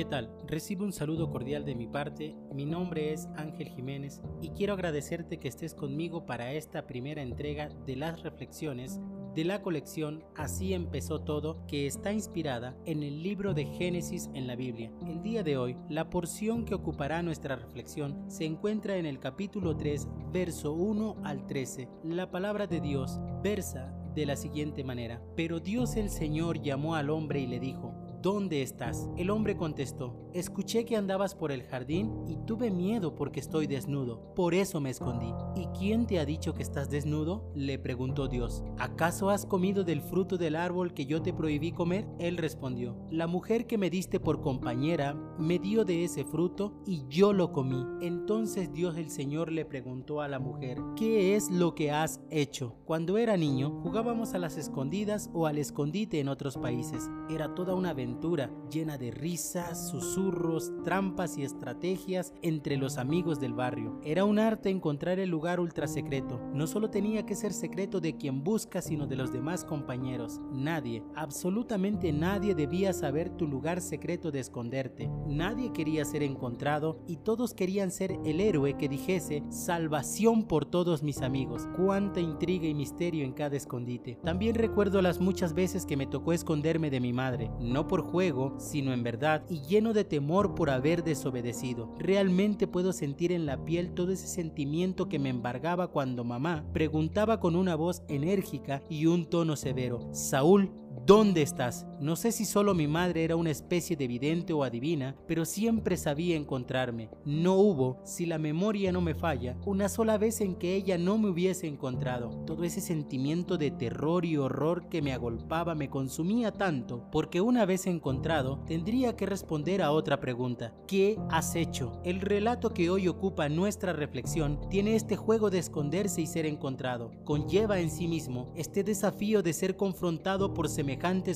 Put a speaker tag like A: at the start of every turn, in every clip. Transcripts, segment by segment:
A: ¿Qué tal? Recibo un saludo cordial de mi parte, mi nombre es Ángel Jiménez y quiero agradecerte que estés conmigo para esta primera entrega de las reflexiones de la colección Así empezó todo, que está inspirada en el libro de Génesis en la Biblia. El día de hoy, la porción que ocupará nuestra reflexión se encuentra en el capítulo 3, verso 1 al 13. La palabra de Dios versa de la siguiente manera, pero Dios el Señor llamó al hombre y le dijo, ¿Dónde estás? El hombre contestó, escuché que andabas por el jardín y tuve miedo porque estoy desnudo, por eso me escondí. ¿Y quién te ha dicho que estás desnudo? le preguntó Dios. ¿Acaso has comido del fruto del árbol que yo te prohibí comer? Él respondió, la mujer que me diste por compañera me dio de ese fruto y yo lo comí. Entonces Dios el Señor le preguntó a la mujer, ¿qué es lo que has hecho? Cuando era niño, jugábamos a las escondidas o al escondite en otros países. Era toda una aventura llena de risas, susurros, trampas y estrategias entre los amigos del barrio. Era un arte encontrar el lugar ultra secreto. No solo tenía que ser secreto de quien busca, sino de los demás compañeros. Nadie, absolutamente nadie debía saber tu lugar secreto de esconderte. Nadie quería ser encontrado y todos querían ser el héroe que dijese salvación por todos mis amigos. Cuánta intriga y misterio en cada escondite. También recuerdo las muchas veces que me tocó esconderme de mi madre, no por juego, sino en verdad, y lleno de temor por haber desobedecido. Realmente puedo sentir en la piel todo ese sentimiento que me embargaba cuando mamá preguntaba con una voz enérgica y un tono severo, Saúl, ¿Dónde estás? No sé si solo mi madre era una especie de vidente o adivina, pero siempre sabía encontrarme. No hubo, si la memoria no me falla, una sola vez en que ella no me hubiese encontrado. Todo ese sentimiento de terror y horror que me agolpaba me consumía tanto, porque una vez encontrado, tendría que responder a otra pregunta. ¿Qué has hecho? El relato que hoy ocupa nuestra reflexión tiene este juego de esconderse y ser encontrado. Conlleva en sí mismo este desafío de ser confrontado por semejantes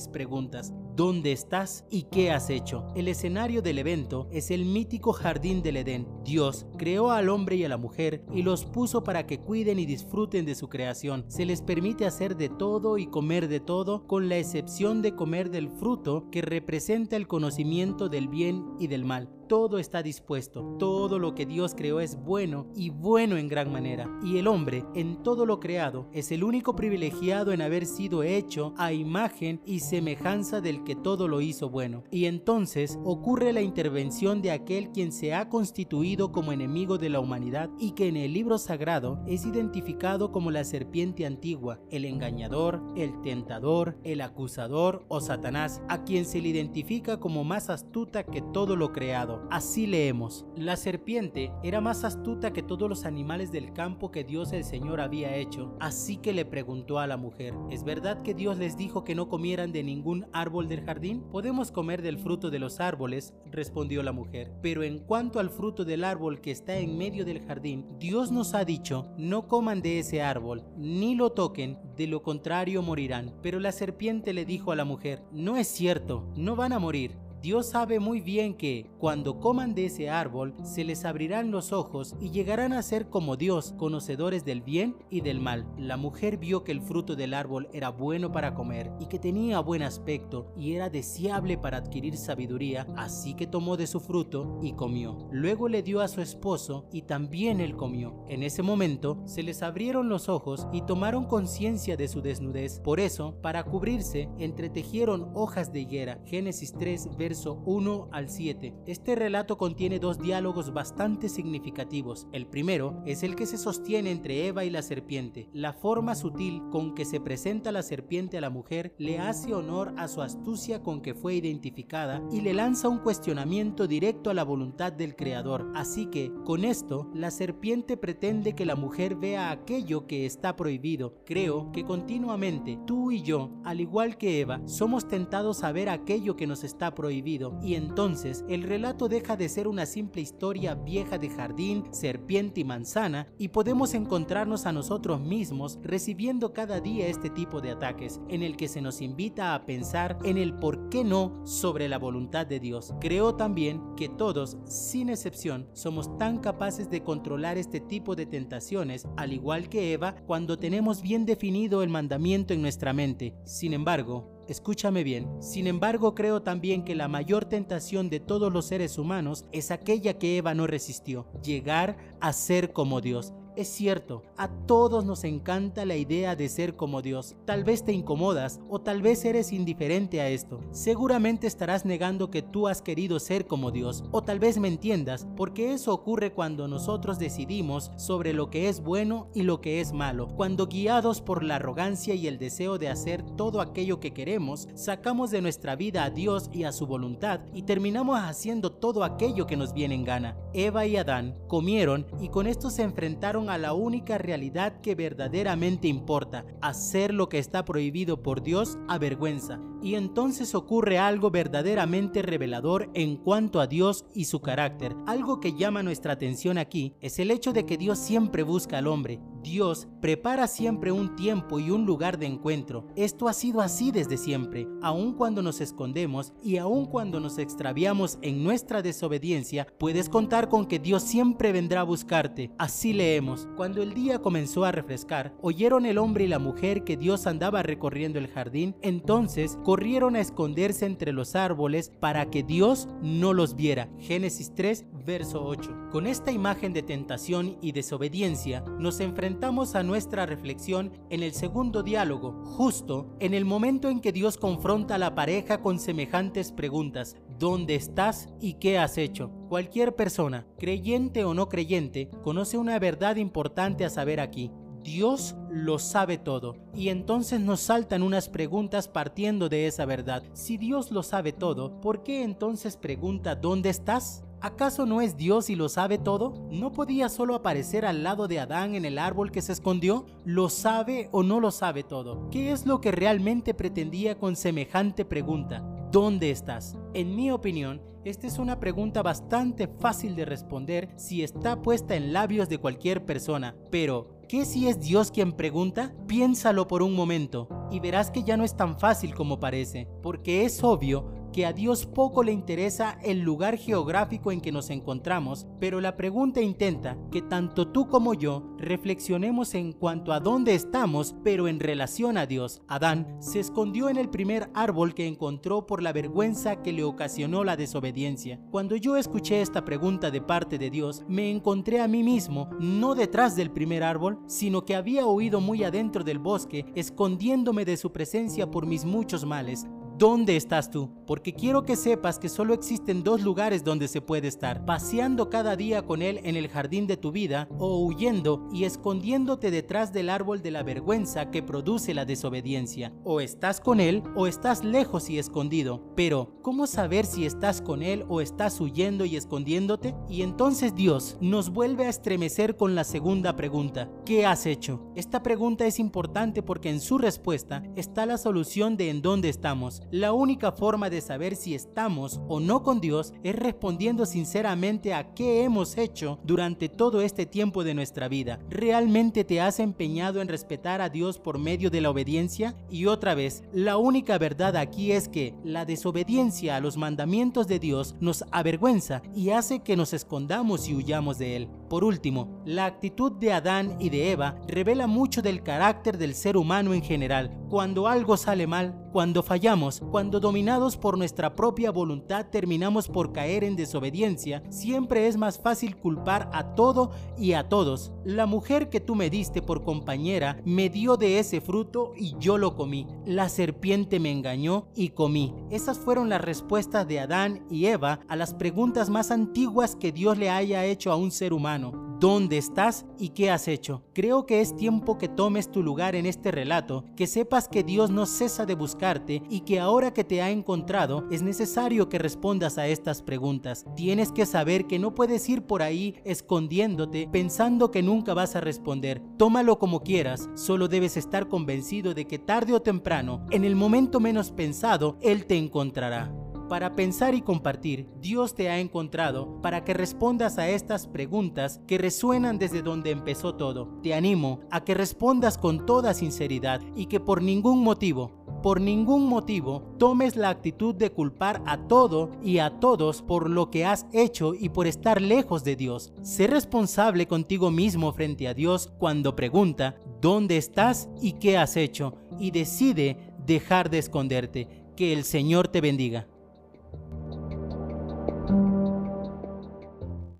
A: preguntas. ¿Dónde estás y qué has hecho? El escenario del evento es el mítico jardín del Edén. Dios creó al hombre y a la mujer y los puso para que cuiden y disfruten de su creación. Se les permite hacer de todo y comer de todo, con la excepción de comer del fruto que representa el conocimiento del bien y del mal todo está dispuesto, todo lo que Dios creó es bueno y bueno en gran manera. Y el hombre, en todo lo creado, es el único privilegiado en haber sido hecho a imagen y semejanza del que todo lo hizo bueno. Y entonces ocurre la intervención de aquel quien se ha constituido como enemigo de la humanidad y que en el libro sagrado es identificado como la serpiente antigua, el engañador, el tentador, el acusador o Satanás, a quien se le identifica como más astuta que todo lo creado. Así leemos, la serpiente era más astuta que todos los animales del campo que Dios el Señor había hecho, así que le preguntó a la mujer, ¿es verdad que Dios les dijo que no comieran de ningún árbol jardín? Podemos comer del fruto de los árboles, respondió la mujer, pero en cuanto al fruto del árbol que está en medio del jardín, Dios nos ha dicho, no coman de ese árbol, ni lo toquen, de lo contrario morirán. Pero la serpiente le dijo a la mujer, no es cierto, no van a morir, Dios sabe muy bien que cuando coman de ese árbol se les abrirán los ojos y llegarán a ser como Dios, conocedores del bien y del mal. La mujer vio que el fruto del árbol era bueno para comer y que tenía buen aspecto y era deseable para adquirir sabiduría, así que tomó de su fruto y comió. Luego le dio a su esposo y también él comió. En ese momento se les abrieron los ojos y tomaron conciencia de su desnudez. Por eso, para cubrirse, entretejieron hojas de higuera. Génesis 3, verso 1 al 7. Este relato contiene dos diálogos bastante significativos. El primero es el que se sostiene entre Eva y la serpiente. La forma sutil con que se presenta la serpiente a la mujer le hace honor a su astucia con que fue identificada y le lanza un cuestionamiento directo a la voluntad del Creador. Así que, con esto, la serpiente pretende que la mujer vea aquello que está prohibido. Creo que continuamente tú y yo, al igual que Eva, somos tentados a ver aquello que nos está prohibido y entonces el relato deja de ser una simple historia vieja de jardín, serpiente y manzana y podemos encontrarnos a nosotros mismos recibiendo cada día este tipo de ataques en el que se nos invita a pensar en el por qué no sobre la voluntad de Dios. Creo también que todos, sin excepción, somos tan capaces de controlar este tipo de tentaciones, al igual que Eva, cuando tenemos bien definido el mandamiento en nuestra mente. Sin embargo, Escúchame bien. Sin embargo, creo también que la mayor tentación de todos los seres humanos es aquella que Eva no resistió, llegar a ser como Dios. Es cierto, a todos nos encanta la idea de ser como Dios. Tal vez te incomodas o tal vez eres indiferente a esto. Seguramente estarás negando que tú has querido ser como Dios o tal vez me entiendas porque eso ocurre cuando nosotros decidimos sobre lo que es bueno y lo que es malo. Cuando guiados por la arrogancia y el deseo de hacer todo aquello que queremos, sacamos de nuestra vida a Dios y a su voluntad y terminamos haciendo todo aquello que nos viene en gana. Eva y Adán comieron y con esto se enfrentaron a la única realidad que verdaderamente importa, hacer lo que está prohibido por Dios avergüenza. Y entonces ocurre algo verdaderamente revelador en cuanto a Dios y su carácter. Algo que llama nuestra atención aquí es el hecho de que Dios siempre busca al hombre, Dios prepara siempre un tiempo y un lugar de encuentro. Esto ha sido así desde siempre, aun cuando nos escondemos y aun cuando nos extraviamos en nuestra desobediencia, puedes contar con que Dios siempre vendrá a buscarte. Así leemos, cuando el día comenzó a refrescar, oyeron el hombre y la mujer que Dios andaba recorriendo el jardín, entonces corrieron a esconderse entre los árboles para que Dios no los viera. Génesis 3, verso 8. Con esta imagen de tentación y desobediencia, nos enfrentamos a nuestra reflexión en el segundo diálogo, justo en el momento en que Dios confronta a la pareja con semejantes preguntas. ¿Dónde estás y qué has hecho? Cualquier persona, creyente o no creyente, conoce una verdad importante a saber aquí. Dios lo sabe todo. Y entonces nos saltan unas preguntas partiendo de esa verdad. Si Dios lo sabe todo, ¿por qué entonces pregunta ¿dónde estás? ¿Acaso no es Dios y lo sabe todo? ¿No podía solo aparecer al lado de Adán en el árbol que se escondió? ¿Lo sabe o no lo sabe todo? ¿Qué es lo que realmente pretendía con semejante pregunta? ¿Dónde estás? En mi opinión, esta es una pregunta bastante fácil de responder si está puesta en labios de cualquier persona, pero ¿qué si es Dios quien pregunta? Piénsalo por un momento y verás que ya no es tan fácil como parece, porque es obvio que a Dios poco le interesa el lugar geográfico en que nos encontramos, pero la pregunta intenta que tanto tú como yo reflexionemos en cuanto a dónde estamos, pero en relación a Dios. Adán se escondió en el primer árbol que encontró por la vergüenza que le ocasionó la desobediencia. Cuando yo escuché esta pregunta de parte de Dios, me encontré a mí mismo no detrás del primer árbol, sino que había huido muy adentro del bosque, escondiéndome de su presencia por mis muchos males. ¿Dónde estás tú? Porque quiero que sepas que solo existen dos lugares donde se puede estar, paseando cada día con Él en el jardín de tu vida o huyendo y escondiéndote detrás del árbol de la vergüenza que produce la desobediencia. O estás con Él o estás lejos y escondido. Pero, ¿cómo saber si estás con Él o estás huyendo y escondiéndote? Y entonces Dios nos vuelve a estremecer con la segunda pregunta. ¿Qué has hecho? Esta pregunta es importante porque en su respuesta está la solución de en dónde estamos. La única forma de saber si estamos o no con Dios es respondiendo sinceramente a qué hemos hecho durante todo este tiempo de nuestra vida. ¿Realmente te has empeñado en respetar a Dios por medio de la obediencia? Y otra vez, la única verdad aquí es que la desobediencia a los mandamientos de Dios nos avergüenza y hace que nos escondamos y huyamos de Él. Por último, la actitud de Adán y de Eva revela mucho del carácter del ser humano en general. Cuando algo sale mal, cuando fallamos, cuando dominados por nuestra propia voluntad terminamos por caer en desobediencia, siempre es más fácil culpar a todo y a todos. La mujer que tú me diste por compañera me dio de ese fruto y yo lo comí. La serpiente me engañó y comí. Esas fueron las respuestas de Adán y Eva a las preguntas más antiguas que Dios le haya hecho a un ser humano dónde estás y qué has hecho. Creo que es tiempo que tomes tu lugar en este relato, que sepas que Dios no cesa de buscarte y que ahora que te ha encontrado es necesario que respondas a estas preguntas. Tienes que saber que no puedes ir por ahí escondiéndote pensando que nunca vas a responder. Tómalo como quieras, solo debes estar convencido de que tarde o temprano, en el momento menos pensado, Él te encontrará. Para pensar y compartir, Dios te ha encontrado para que respondas a estas preguntas que resuenan desde donde empezó todo. Te animo a que respondas con toda sinceridad y que por ningún motivo, por ningún motivo tomes la actitud de culpar a todo y a todos por lo que has hecho y por estar lejos de Dios. Sé responsable contigo mismo frente a Dios cuando pregunta, ¿dónde estás y qué has hecho? Y decide dejar de esconderte. Que el Señor te bendiga.